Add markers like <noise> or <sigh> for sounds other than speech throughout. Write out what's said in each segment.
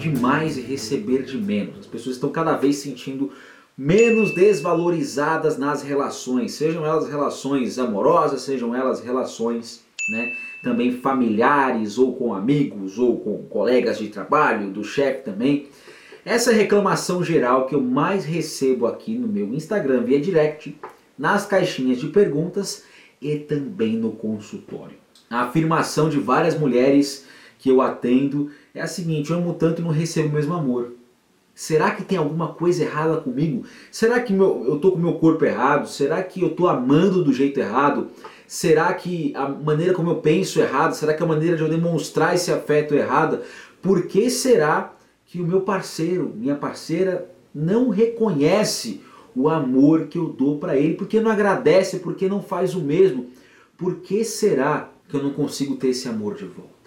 demais e receber de menos. As pessoas estão cada vez sentindo menos desvalorizadas nas relações, sejam elas relações amorosas, sejam elas relações né, também familiares, ou com amigos, ou com colegas de trabalho, do chefe também. Essa reclamação geral que eu mais recebo aqui no meu Instagram via direct, nas caixinhas de perguntas e também no consultório. A afirmação de várias mulheres que eu atendo é a seguinte: eu amo tanto e não recebo o mesmo amor. Será que tem alguma coisa errada comigo? Será que meu, eu estou com o meu corpo errado? Será que eu estou amando do jeito errado? Será que a maneira como eu penso é errada? Será que a maneira de eu demonstrar esse afeto é errada? Por que será que o meu parceiro, minha parceira, não reconhece o amor que eu dou para ele? Por que não agradece? Por que não faz o mesmo? Por que será que eu não consigo ter esse amor de volta?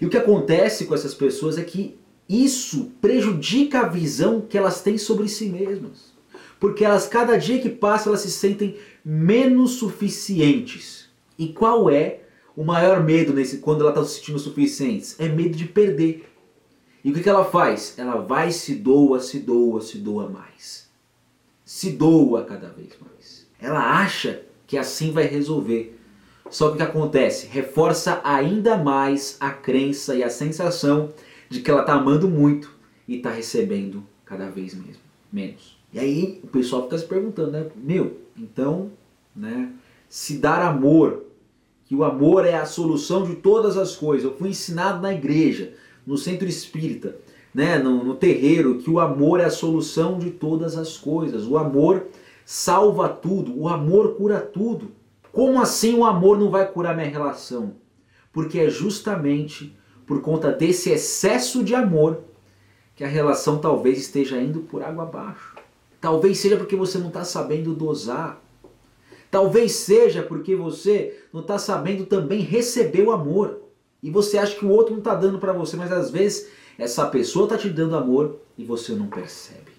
E o que acontece com essas pessoas é que isso prejudica a visão que elas têm sobre si mesmas. Porque elas, cada dia que passa, elas se sentem menos suficientes. E qual é o maior medo nesse, quando ela está se sentindo suficientes? É medo de perder. E o que, que ela faz? Ela vai, se doa, se doa, se doa mais. Se doa cada vez mais. Ela acha que assim vai resolver. Só que o que acontece? Reforça ainda mais a crença e a sensação de que ela está amando muito e está recebendo cada vez mesmo, menos. E aí o pessoal fica se perguntando, né? Meu, então, né? Se dar amor, que o amor é a solução de todas as coisas. Eu fui ensinado na igreja, no centro espírita, né? no, no terreiro, que o amor é a solução de todas as coisas. O amor salva tudo, o amor cura tudo. Como assim o amor não vai curar minha relação? Porque é justamente por conta desse excesso de amor que a relação talvez esteja indo por água abaixo. Talvez seja porque você não está sabendo dosar. Talvez seja porque você não está sabendo também receber o amor. E você acha que o outro não está dando para você, mas às vezes essa pessoa está te dando amor e você não percebe.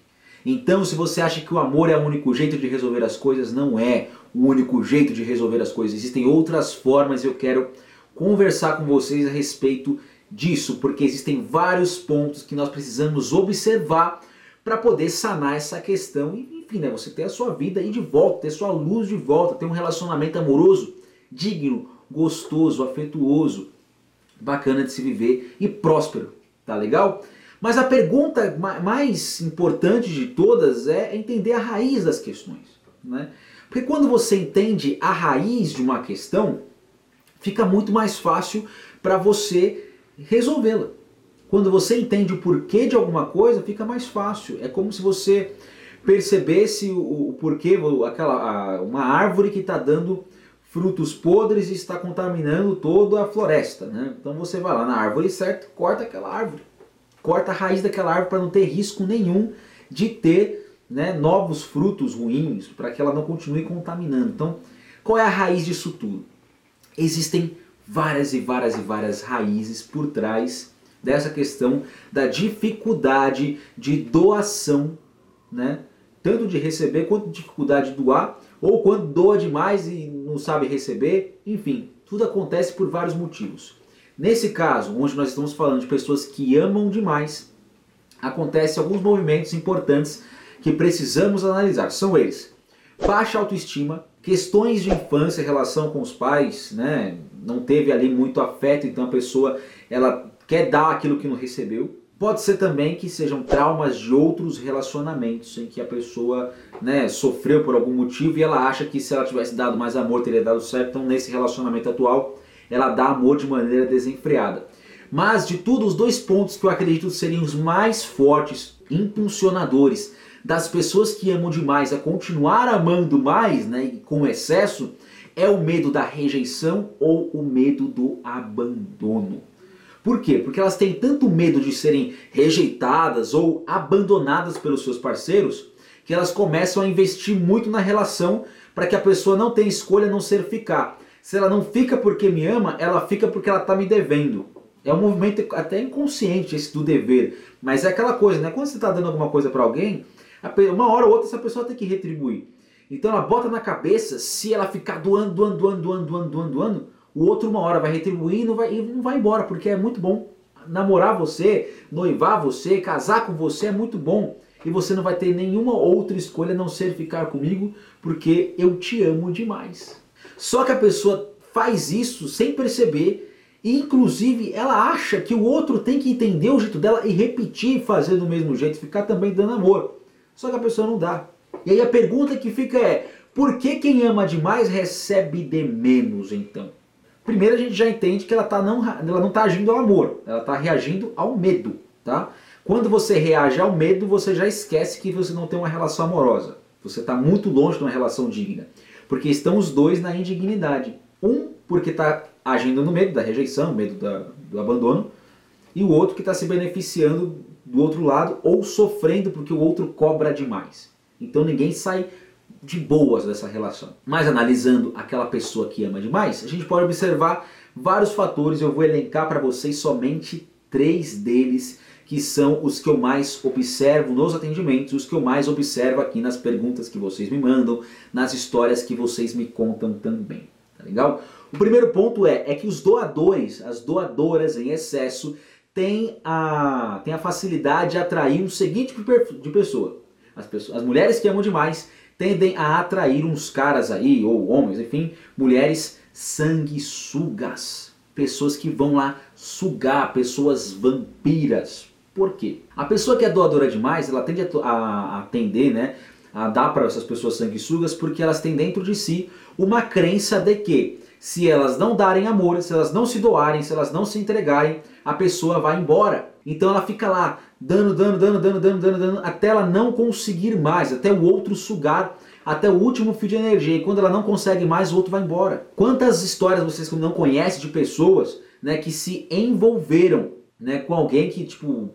Então, se você acha que o amor é o único jeito de resolver as coisas, não é o único jeito de resolver as coisas. Existem outras formas e eu quero conversar com vocês a respeito disso, porque existem vários pontos que nós precisamos observar para poder sanar essa questão e, enfim, né, você ter a sua vida aí de volta, ter sua luz de volta, ter um relacionamento amoroso, digno, gostoso, afetuoso, bacana de se viver e próspero, tá legal? Mas a pergunta mais importante de todas é entender a raiz das questões. Né? Porque quando você entende a raiz de uma questão, fica muito mais fácil para você resolvê-la. Quando você entende o porquê de alguma coisa, fica mais fácil. É como se você percebesse o, o porquê, aquela, a, uma árvore que está dando frutos podres e está contaminando toda a floresta. Né? Então você vai lá na árvore certo, corta aquela árvore corta a raiz daquela árvore para não ter risco nenhum de ter né, novos frutos ruins, para que ela não continue contaminando. Então, qual é a raiz disso tudo? Existem várias e várias e várias raízes por trás dessa questão da dificuldade de doação, né? tanto de receber quanto de dificuldade de doar, ou quando doa demais e não sabe receber, enfim, tudo acontece por vários motivos. Nesse caso, onde nós estamos falando de pessoas que amam demais, acontecem alguns movimentos importantes que precisamos analisar. São eles: baixa autoestima, questões de infância, relação com os pais, né? Não teve ali muito afeto, então a pessoa ela quer dar aquilo que não recebeu. Pode ser também que sejam traumas de outros relacionamentos em que a pessoa né, sofreu por algum motivo e ela acha que se ela tivesse dado mais amor teria dado certo. Então, nesse relacionamento atual, ela dá amor de maneira desenfreada. Mas de tudo, os dois pontos que eu acredito seriam os mais fortes, impulsionadores das pessoas que amam demais a continuar amando mais, né, com excesso, é o medo da rejeição ou o medo do abandono. Por quê? Porque elas têm tanto medo de serem rejeitadas ou abandonadas pelos seus parceiros que elas começam a investir muito na relação para que a pessoa não tenha escolha a não ser ficar. Se ela não fica porque me ama, ela fica porque ela está me devendo. É um movimento até inconsciente esse do dever. Mas é aquela coisa, né? Quando você está dando alguma coisa para alguém, uma hora ou outra essa pessoa tem que retribuir. Então ela bota na cabeça, se ela ficar doando, doando, doando, doando, doando, doando, doando o outro uma hora vai retribuir e não vai, e não vai embora, porque é muito bom. namorar você, noivar você, casar com você é muito bom. E você não vai ter nenhuma outra escolha a não ser ficar comigo, porque eu te amo demais. Só que a pessoa faz isso sem perceber e inclusive ela acha que o outro tem que entender o jeito dela e repetir fazer do mesmo jeito, ficar também dando amor. Só que a pessoa não dá. E aí a pergunta que fica é: por que quem ama demais recebe de menos então? Primeiro a gente já entende que ela, tá não, ela não está agindo ao amor, ela está reagindo ao medo. Tá? Quando você reage ao medo, você já esquece que você não tem uma relação amorosa. Você está muito longe de uma relação digna. Porque estão os dois na indignidade. Um porque está agindo no medo da rejeição, medo da, do abandono, e o outro que está se beneficiando do outro lado ou sofrendo porque o outro cobra demais. Então ninguém sai de boas dessa relação. Mas analisando aquela pessoa que ama demais, a gente pode observar vários fatores. Eu vou elencar para vocês somente três deles que são os que eu mais observo nos atendimentos, os que eu mais observo aqui nas perguntas que vocês me mandam, nas histórias que vocês me contam também. Tá legal? O primeiro ponto é, é que os doadores, as doadoras em excesso, têm a, têm a facilidade de atrair um seguinte tipo de pessoa. As, pessoas, as mulheres que amam demais tendem a atrair uns caras aí, ou homens, enfim, mulheres sanguessugas. Pessoas que vão lá sugar, pessoas vampiras. Por quê? A pessoa que é doadora demais, ela tende a, atender, né, a dar para essas pessoas sanguessugas porque elas têm dentro de si uma crença de que se elas não darem amor, se elas não se doarem, se elas não se entregarem, a pessoa vai embora. Então ela fica lá dando, dando, dando, dando, dando, dando, dando, até ela não conseguir mais, até o outro sugar até o último fio de energia. E quando ela não consegue mais, o outro vai embora. Quantas histórias vocês não conhecem de pessoas né, que se envolveram né, com alguém que, tipo,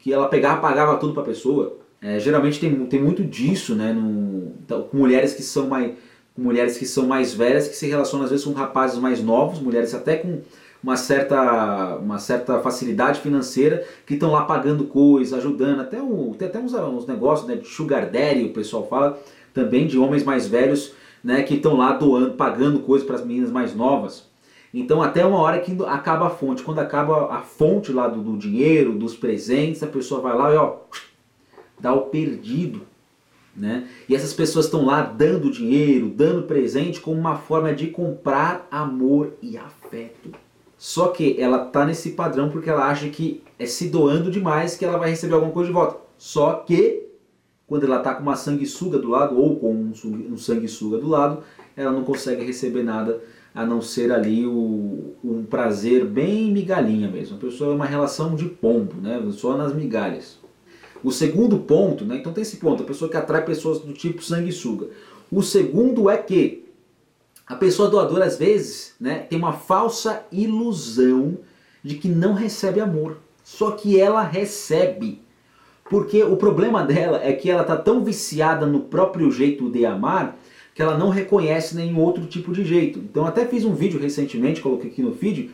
que ela pegava, pagava tudo pra pessoa? É, geralmente tem, tem muito disso, né? No, então, com mulheres que são mais mulheres que são mais velhas, que se relacionam às vezes com rapazes mais novos, mulheres até com uma certa, uma certa facilidade financeira, que estão lá pagando coisas, ajudando, até, um, tem até uns, uns negócios né, de sugar daddy, o pessoal fala, também de homens mais velhos, né, que estão lá doando, pagando coisas para as meninas mais novas. Então até uma hora que acaba a fonte, quando acaba a fonte lá do, do dinheiro, dos presentes, a pessoa vai lá e ó, dá o perdido né? E essas pessoas estão lá dando dinheiro, dando presente como uma forma de comprar amor e afeto. Só que ela tá nesse padrão porque ela acha que é se doando demais que ela vai receber alguma coisa de volta. Só que quando ela tá com uma sanguessuga do lado ou com um sanguessuga do lado, ela não consegue receber nada a não ser ali o, um prazer bem migalhinha mesmo. A pessoa é uma relação de pombo, né? Só nas migalhas. O segundo ponto, né? então tem esse ponto, a pessoa que atrai pessoas do tipo sanguessuga. O segundo é que a pessoa doadora às vezes né, tem uma falsa ilusão de que não recebe amor. Só que ela recebe. Porque o problema dela é que ela está tão viciada no próprio jeito de amar que ela não reconhece nenhum outro tipo de jeito. Então até fiz um vídeo recentemente, coloquei aqui no feed,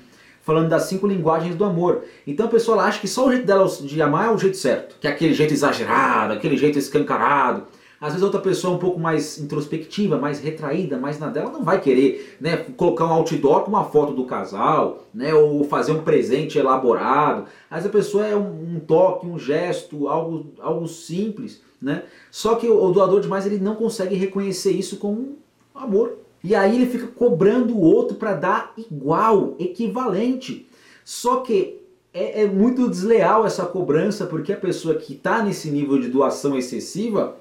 falando das cinco linguagens do amor. Então a pessoa acha que só o jeito dela de amar é o jeito certo, que é aquele jeito exagerado, aquele jeito escancarado. Às vezes outra pessoa é um pouco mais introspectiva, mais retraída, mais na dela, não vai querer né, colocar um outdoor com uma foto do casal, né, ou fazer um presente elaborado. Às vezes a pessoa é um, um toque, um gesto, algo, algo simples. Né? Só que o, o doador demais ele não consegue reconhecer isso como amor. E aí ele fica cobrando o outro para dar igual, equivalente. Só que é, é, muito desleal essa cobrança, porque a pessoa que está nesse nível de doação excessiva,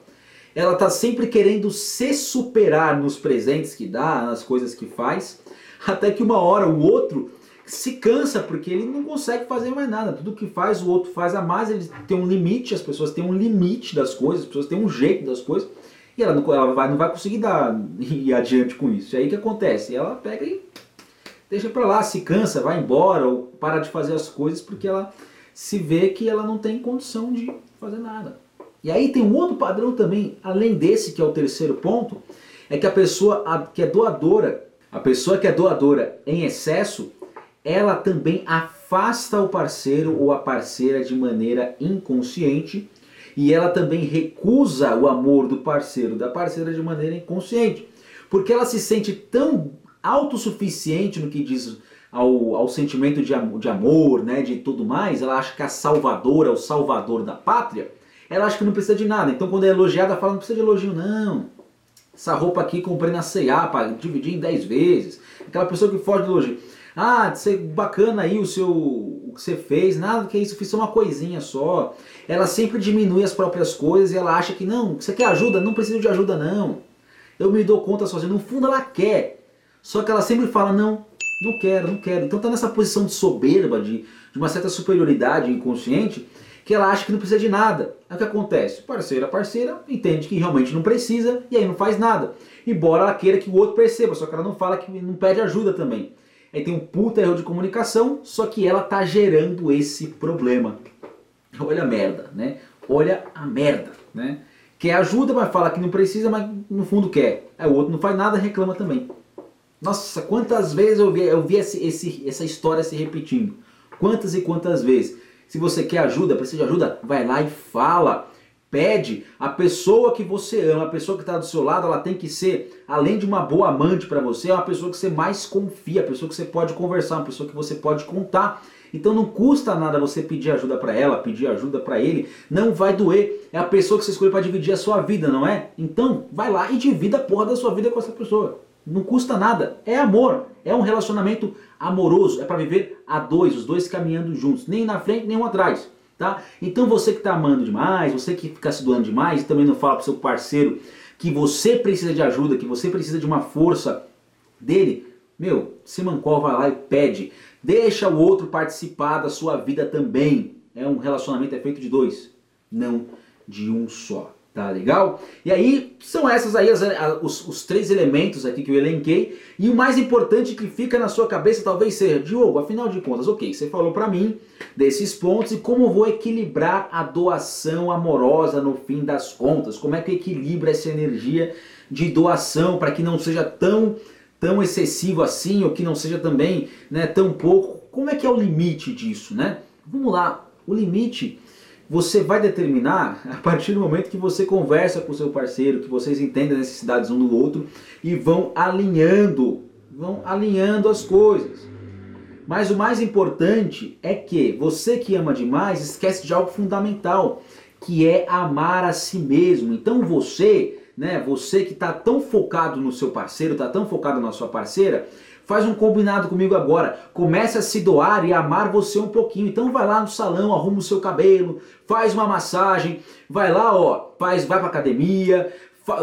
ela está sempre querendo se superar nos presentes que dá, nas coisas que faz, até que uma hora o outro se cansa porque ele não consegue fazer mais nada. Tudo que faz o outro faz a mais, ele tem um limite, as pessoas têm um limite das coisas, as pessoas têm um jeito das coisas. E ela não, ela vai, não vai conseguir dar, <laughs> ir adiante com isso. E aí o que acontece? Ela pega e deixa pra lá, se cansa, vai embora ou para de fazer as coisas porque ela se vê que ela não tem condição de fazer nada. E aí tem um outro padrão também, além desse que é o terceiro ponto, é que a pessoa que é doadora, a pessoa que é doadora em excesso, ela também afasta o parceiro ou a parceira de maneira inconsciente e ela também recusa o amor do parceiro, da parceira de maneira inconsciente, porque ela se sente tão autossuficiente no que diz ao, ao sentimento de, de amor, né, de tudo mais, ela acha que a salvadora o salvador da pátria, ela acha que não precisa de nada. Então quando é elogiada, fala, não precisa de elogio não. Essa roupa aqui comprei na C&A para dividir em 10 vezes. Aquela pessoa que foge do elogio. Ah, ser bacana aí o seu que você fez, nada que é isso, fiz uma coisinha só. Ela sempre diminui as próprias coisas e ela acha que não, você quer ajuda? Não precisa de ajuda não. Eu me dou conta sozinha. No fundo ela quer. Só que ela sempre fala, não, não quero, não quero. Então tá nessa posição de soberba, de, de uma certa superioridade inconsciente, que ela acha que não precisa de nada. Aí o que acontece? Parceira, parceira, entende que realmente não precisa e aí não faz nada. Embora ela queira que o outro perceba, só que ela não fala que não pede ajuda também. Aí tem um puta erro de comunicação, só que ela tá gerando esse problema. Olha a merda, né? Olha a merda, né? Quer ajuda, mas fala que não precisa, mas no fundo quer. Aí o outro não faz nada, reclama também. Nossa, quantas vezes eu vi, eu vi esse, esse, essa história se repetindo. Quantas e quantas vezes. Se você quer ajuda, precisa de ajuda, vai lá e fala. Pede. A pessoa que você ama, a pessoa que está do seu lado, ela tem que ser, além de uma boa amante para você, é uma pessoa que você mais confia, a pessoa que você pode conversar, uma pessoa que você pode contar. Então não custa nada você pedir ajuda para ela, pedir ajuda para ele, não vai doer. É a pessoa que você escolheu para dividir a sua vida, não é? Então vai lá e divida a porra da sua vida com essa pessoa. Não custa nada. É amor. É um relacionamento amoroso. É para viver a dois, os dois caminhando juntos. Nem na frente, nem um atrás. Tá? Então você que está amando demais, você que fica se doando demais, também não fala para seu parceiro que você precisa de ajuda, que você precisa de uma força dele, meu, se mancou, vai lá e pede. Deixa o outro participar da sua vida também. É um relacionamento é feito de dois, não de um só. Tá legal? E aí, são essas aí as, os, os, três elementos aqui que eu elenquei. E o mais importante que fica na sua cabeça talvez seja, Diogo, afinal de contas, ok, você falou para mim desses pontos e como vou equilibrar a doação amorosa no fim das contas. Como é que equilibra essa energia de doação para que não seja tão, tão excessivo assim ou que não seja também né, tão pouco. Como é que é o limite disso, né? Vamos lá, o limite você vai determinar <laughs> a partir do momento que você conversa com o seu parceiro, que vocês entendem as necessidades um do outro e vão alinhando, vão alinhando as coisas. Mas o mais importante é que você que ama demais esquece de algo fundamental, que é amar a si mesmo. Então você, né, você que está tão focado no seu parceiro, está tão focado na sua parceira, Faz um combinado comigo agora. Comece a se doar e amar você um pouquinho. Então vai lá no salão, arruma o seu cabelo, faz uma massagem, vai lá, ó, faz, vai pra academia,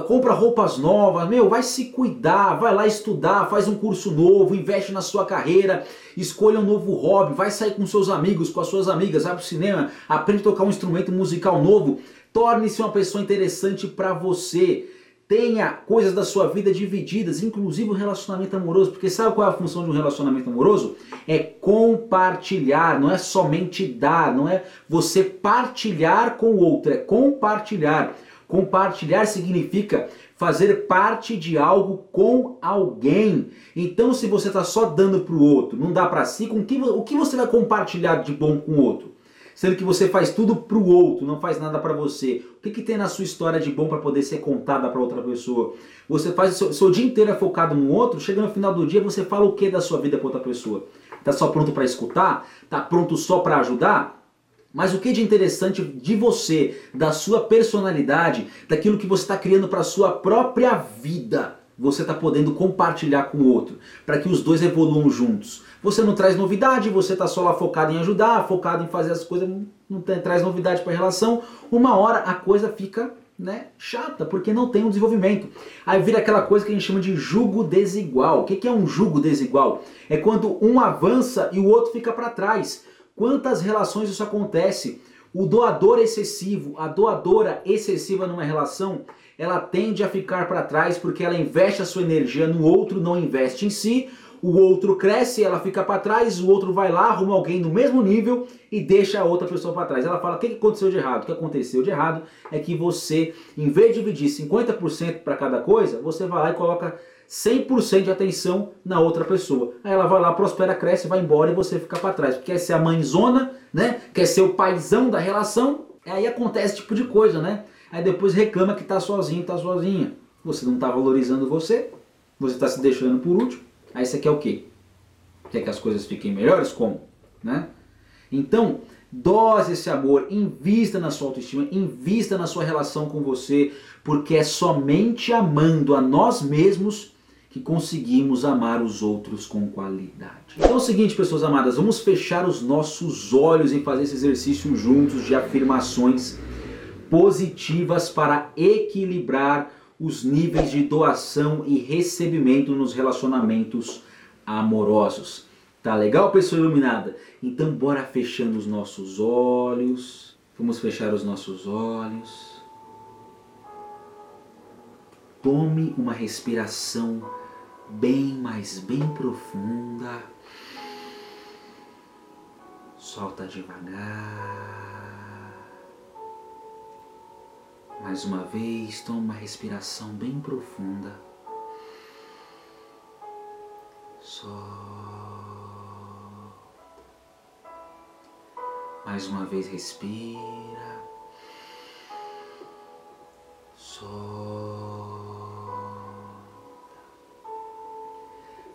compra roupas novas, meu, vai se cuidar, vai lá estudar, faz um curso novo, investe na sua carreira, escolha um novo hobby, vai sair com seus amigos, com as suas amigas, vai pro cinema, aprende a tocar um instrumento musical novo, torne-se uma pessoa interessante para você. Tenha coisas da sua vida divididas, inclusive o relacionamento amoroso, porque sabe qual é a função de um relacionamento amoroso? É compartilhar, não é somente dar, não é você partilhar com o outro, é compartilhar. Compartilhar significa fazer parte de algo com alguém. Então, se você está só dando para o outro, não dá para si, com o que você vai compartilhar de bom com o outro? Sendo que você faz tudo para o outro, não faz nada para você. O que, que tem na sua história de bom para poder ser contada para outra pessoa? Você faz o seu, seu, dia inteiro é focado no outro, chega no final do dia você fala o que da sua vida para outra pessoa? Tá só pronto para escutar? Tá pronto só para ajudar? Mas o que de interessante de você, da sua personalidade, daquilo que você está criando para sua própria vida? Você está podendo compartilhar com o outro, para que os dois evoluam juntos. Você não traz novidade, você está só lá focado em ajudar, focado em fazer as coisas, não traz novidade para a relação. Uma hora a coisa fica né, chata, porque não tem um desenvolvimento. Aí vira aquela coisa que a gente chama de jugo desigual. O que é um jugo desigual? É quando um avança e o outro fica para trás. Quantas relações isso acontece? O doador excessivo, a doadora excessiva numa relação, ela tende a ficar para trás porque ela investe a sua energia no outro, não investe em si. O outro cresce, ela fica para trás, o outro vai lá, arruma alguém no mesmo nível e deixa a outra pessoa para trás. Ela fala: o que aconteceu de errado? O que aconteceu de errado é que você, em vez de dividir 50% para cada coisa, você vai lá e coloca 100% de atenção na outra pessoa. Aí ela vai lá, prospera, cresce, vai embora e você fica para trás. Quer ser a mãezona, né? Quer ser o paizão da relação. Aí acontece esse tipo de coisa, né? Aí depois reclama que tá sozinho, tá sozinha. Você não tá valorizando você, você está se deixando por último. Aí você quer o quê? Quer que as coisas fiquem melhores? Como? Né? Então, dose esse amor, invista na sua autoestima, invista na sua relação com você, porque é somente amando a nós mesmos que conseguimos amar os outros com qualidade. Então é o seguinte, pessoas amadas, vamos fechar os nossos olhos e fazer esse exercício juntos de afirmações positivas para equilibrar os níveis de doação e recebimento nos relacionamentos amorosos. Tá legal, pessoa iluminada? Então bora fechando os nossos olhos. Vamos fechar os nossos olhos. Tome uma respiração bem, mas bem profunda. Solta devagar. Mais uma vez, toma uma respiração bem profunda. Solta. Mais uma vez, respira. Solta.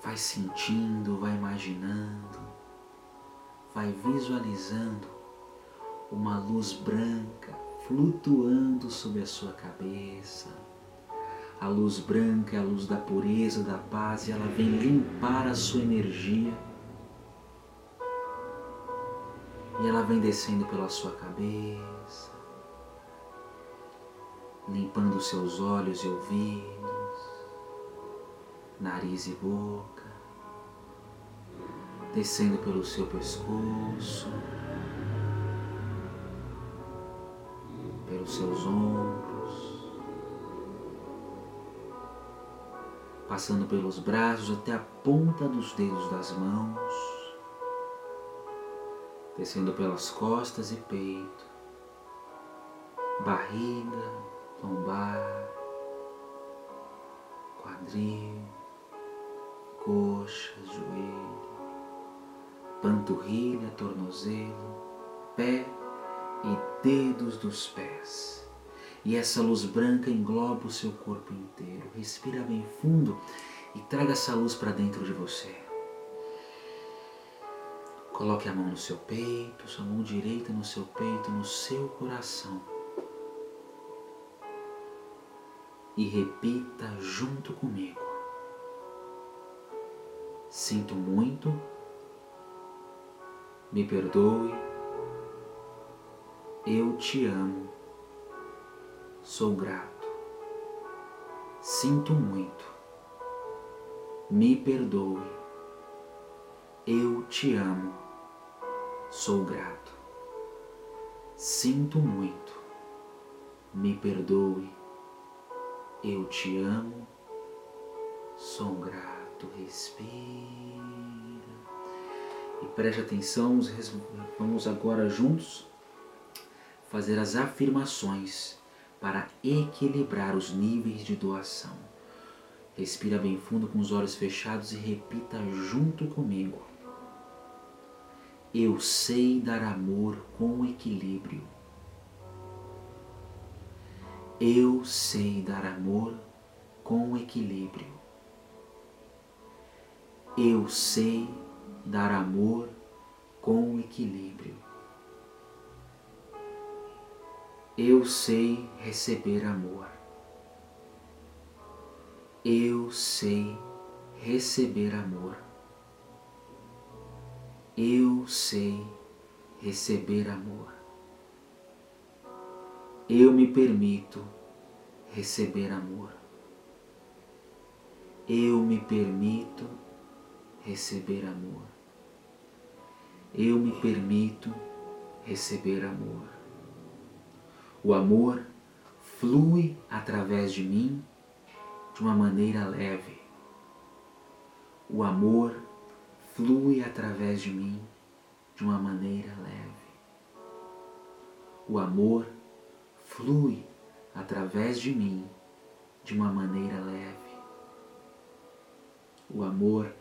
Vai sentindo, vai imaginando, vai visualizando uma luz branca flutuando sobre a sua cabeça. A luz branca é a luz da pureza, da paz, e ela vem limpar a sua energia. E ela vem descendo pela sua cabeça, limpando seus olhos e ouvidos, nariz e boca descendo pelo seu pescoço, seus ombros, passando pelos braços até a ponta dos dedos das mãos, descendo pelas costas e peito, barriga, lombar, quadril, coxas, joelho panturrilha, tornozelo, pé e dedos dos pés. E essa luz branca engloba o seu corpo inteiro. Respira bem fundo e traga essa luz para dentro de você. Coloque a mão no seu peito, sua mão direita no seu peito, no seu coração. E repita junto comigo. Sinto muito me perdoe, eu te amo, sou grato, sinto muito, me perdoe, eu te amo, sou grato, sinto muito, me perdoe, eu te amo, sou grato, respira. E preste atenção, vamos agora juntos fazer as afirmações para equilibrar os níveis de doação. Respira bem fundo com os olhos fechados e repita junto comigo. Eu sei dar amor com equilíbrio. Eu sei dar amor com equilíbrio. Eu sei dar amor com equilíbrio. Eu sei receber amor. Eu sei receber amor. Eu sei receber amor. Eu me permito receber amor. Eu me permito receber amor eu me permito receber amor. O amor flui através de mim de uma maneira leve. O amor flui através de mim de uma maneira leve. O amor flui através de mim de uma maneira leve. O amor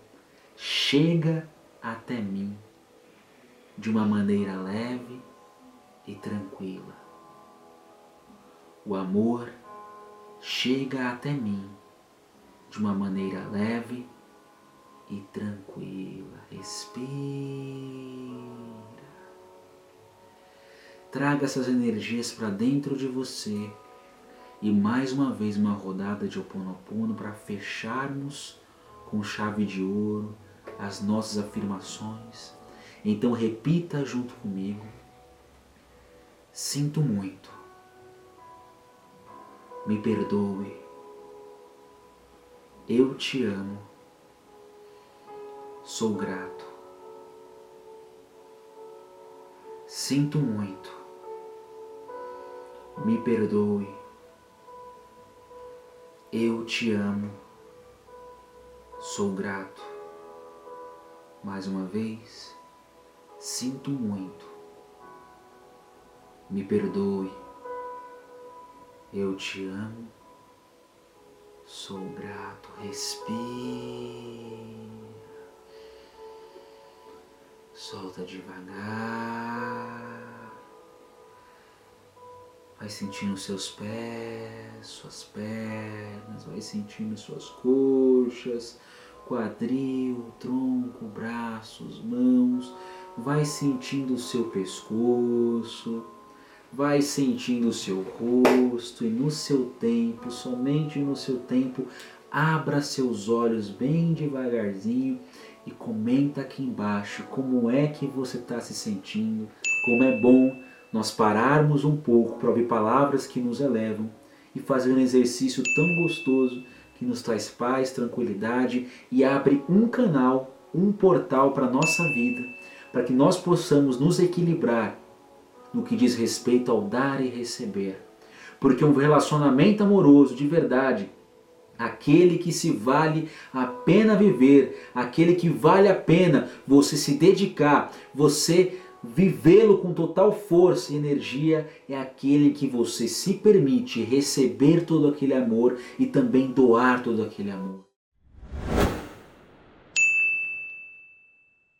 chega até mim de uma maneira leve e tranquila. O amor chega até mim de uma maneira leve e tranquila. Respira. Traga essas energias para dentro de você. E mais uma vez uma rodada de Oponopono para fecharmos com chave de ouro as nossas afirmações. Então repita junto comigo. Sinto muito. Me perdoe. Eu te amo. Sou grato. Sinto muito. Me perdoe. Eu te amo. Sou grato. Mais uma vez, sinto muito. Me perdoe. Eu te amo. Sou grato. Respira. Solta devagar. Vai sentindo seus pés, suas pernas, vai sentindo suas coxas, quadril, tronco, braços, mãos. Vai sentindo o seu pescoço, vai sentindo o seu rosto e no seu tempo, somente no seu tempo, abra seus olhos bem devagarzinho e comenta aqui embaixo como é que você está se sentindo, como é bom nós pararmos um pouco para ouvir palavras que nos elevam e fazer um exercício tão gostoso que nos traz paz, tranquilidade e abre um canal, um portal para a nossa vida, para que nós possamos nos equilibrar no que diz respeito ao dar e receber. Porque um relacionamento amoroso de verdade, aquele que se vale a pena viver, aquele que vale a pena você se dedicar, você Vivê-lo com total força e energia é aquele que você se permite receber todo aquele amor e também doar todo aquele amor.